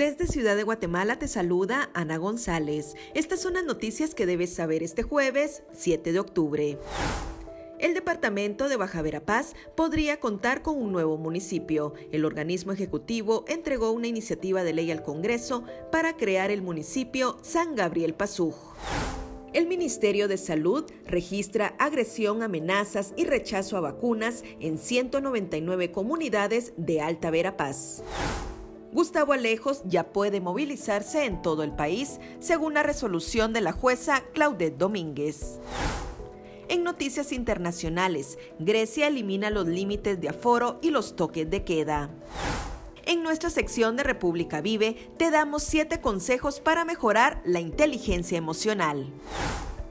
Desde Ciudad de Guatemala te saluda Ana González. Estas son las noticias que debes saber este jueves 7 de octubre. El departamento de Baja Verapaz podría contar con un nuevo municipio. El organismo ejecutivo entregó una iniciativa de ley al Congreso para crear el municipio San Gabriel Pazuj. El Ministerio de Salud registra agresión, amenazas y rechazo a vacunas en 199 comunidades de Alta Verapaz. Gustavo Alejos ya puede movilizarse en todo el país, según la resolución de la jueza Claudette Domínguez. En noticias internacionales, Grecia elimina los límites de aforo y los toques de queda. En nuestra sección de República Vive te damos 7 consejos para mejorar la inteligencia emocional.